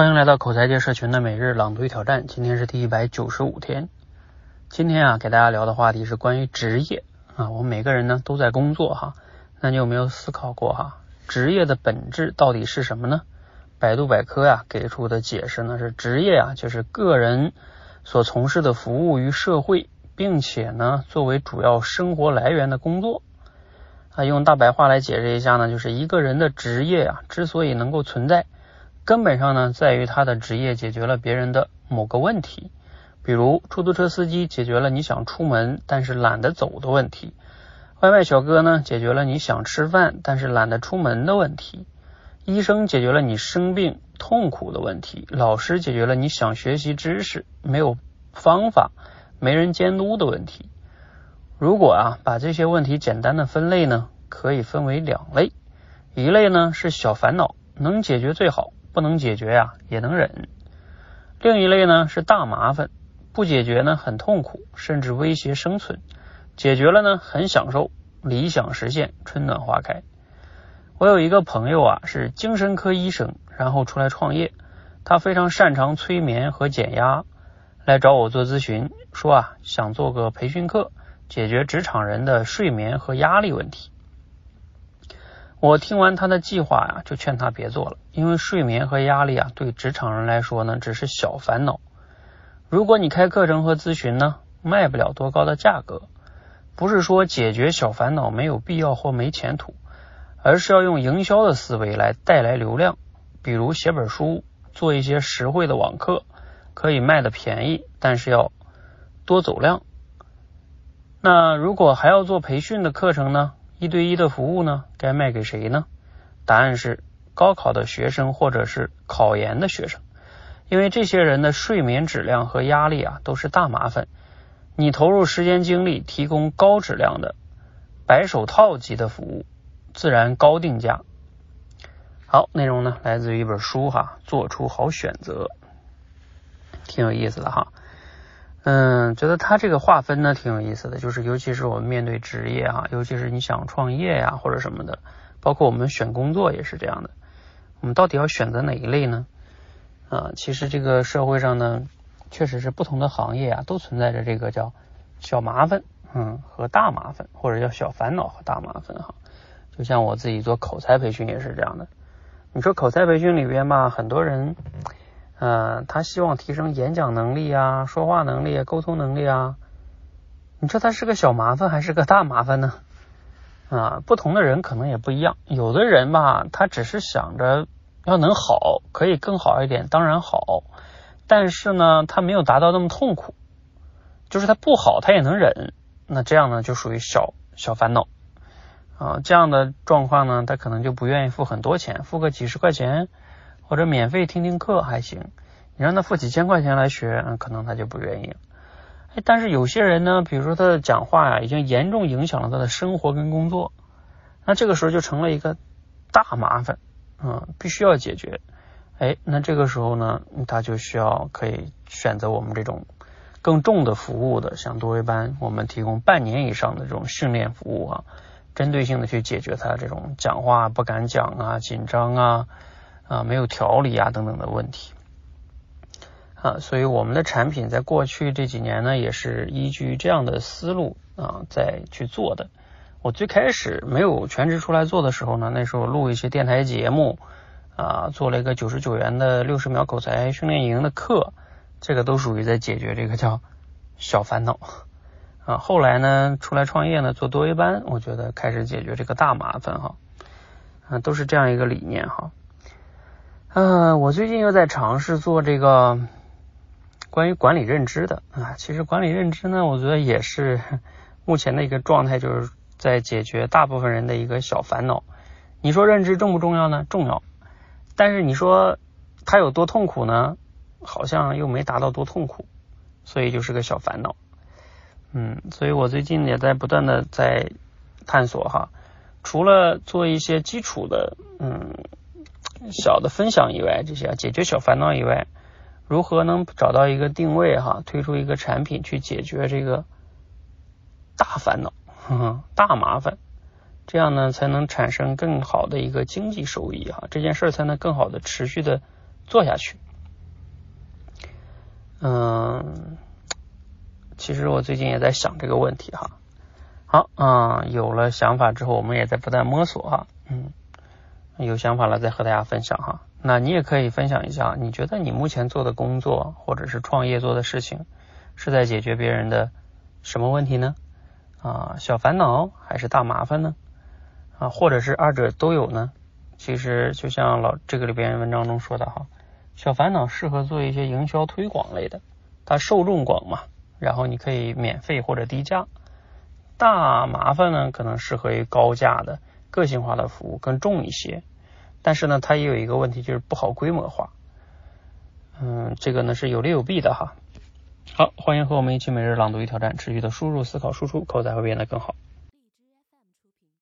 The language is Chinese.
欢迎来到口才界社群的每日朗读与挑战，今天是第一百九十五天。今天啊，给大家聊的话题是关于职业啊。我们每个人呢都在工作哈，那你有没有思考过哈，职业的本质到底是什么呢？百度百科呀给出的解释呢是，职业啊就是个人所从事的服务于社会，并且呢作为主要生活来源的工作啊。用大白话来解释一下呢，就是一个人的职业啊之所以能够存在。根本上呢，在于他的职业解决了别人的某个问题，比如出租车司机解决了你想出门但是懒得走的问题，外卖小哥呢解决了你想吃饭但是懒得出门的问题，医生解决了你生病痛苦的问题，老师解决了你想学习知识没有方法、没人监督的问题。如果啊把这些问题简单的分类呢，可以分为两类，一类呢是小烦恼，能解决最好。不能解决呀，也能忍。另一类呢是大麻烦，不解决呢很痛苦，甚至威胁生存；解决了呢很享受，理想实现，春暖花开。我有一个朋友啊是精神科医生，然后出来创业，他非常擅长催眠和减压，来找我做咨询，说啊想做个培训课，解决职场人的睡眠和压力问题。我听完他的计划呀，就劝他别做了，因为睡眠和压力啊，对职场人来说呢，只是小烦恼。如果你开课程和咨询呢，卖不了多高的价格。不是说解决小烦恼没有必要或没前途，而是要用营销的思维来带来流量。比如写本书，做一些实惠的网课，可以卖的便宜，但是要多走量。那如果还要做培训的课程呢？一对一的服务呢，该卖给谁呢？答案是高考的学生或者是考研的学生，因为这些人的睡眠质量和压力啊都是大麻烦。你投入时间精力提供高质量的白手套级的服务，自然高定价。好，内容呢来自于一本书哈，做出好选择，挺有意思的哈。嗯，觉得他这个划分呢挺有意思的，就是尤其是我们面对职业啊，尤其是你想创业呀或者什么的，包括我们选工作也是这样的。我们到底要选择哪一类呢？啊，其实这个社会上呢，确实是不同的行业啊，都存在着这个叫小麻烦，嗯，和大麻烦，或者叫小烦恼和大麻烦哈。就像我自己做口才培训也是这样的。你说口才培训里边吧，很多人。呃，他希望提升演讲能力啊，说话能力，沟通能力啊。你说他是个小麻烦还是个大麻烦呢？啊，不同的人可能也不一样。有的人吧，他只是想着要能好，可以更好一点，当然好。但是呢，他没有达到那么痛苦，就是他不好他也能忍。那这样呢，就属于小小烦恼啊。这样的状况呢，他可能就不愿意付很多钱，付个几十块钱。或者免费听听课还行，你让他付几千块钱来学，嗯，可能他就不愿意。哎，但是有些人呢，比如说他的讲话呀，已经严重影响了他的生活跟工作，那这个时候就成了一个大麻烦，嗯，必须要解决。哎，那这个时候呢，他就需要可以选择我们这种更重的服务的，像多维班，我们提供半年以上的这种训练服务啊，针对性的去解决他这种讲话不敢讲啊、紧张啊。啊，没有调理啊，等等的问题啊，所以我们的产品在过去这几年呢，也是依据这样的思路啊，在去做的。我最开始没有全职出来做的时候呢，那时候录一些电台节目啊，做了一个九十九元的六十秒口才训练营的课，这个都属于在解决这个叫小烦恼啊。后来呢，出来创业呢，做多维班，我觉得开始解决这个大麻烦哈，啊，都是这样一个理念哈。嗯，我最近又在尝试做这个关于管理认知的啊。其实管理认知呢，我觉得也是 目前的一个状态，就是在解决大部分人的一个小烦恼。你说认知重不重要呢？重要。但是你说它有多痛苦呢？好像又没达到多痛苦，所以就是个小烦恼。嗯，所以我最近也在不断的在探索哈，除了做一些基础的，嗯。小的分享以外，这些解决小烦恼以外，如何能找到一个定位哈，推出一个产品去解决这个大烦恼、大麻烦，这样呢才能产生更好的一个经济收益哈，这件事才能更好的持续的做下去。嗯，其实我最近也在想这个问题哈。好，嗯，有了想法之后，我们也在不断摸索哈。嗯，有想法了再和大家分享哈。那你也可以分享一下，你觉得你目前做的工作或者是创业做的事情，是在解决别人的什么问题呢？啊，小烦恼还是大麻烦呢？啊，或者是二者都有呢？其实就像老这个里边文章中说的哈，小烦恼适合做一些营销推广类的，它受众广嘛，然后你可以免费或者低价。大麻烦呢，可能适合于高价的个性化的服务更重一些。但是呢，它也有一个问题，就是不好规模化。嗯，这个呢是有利有弊的哈。好，欢迎和我们一起每日朗读与挑战，持续的输入、思考、输出，口才会变得更好。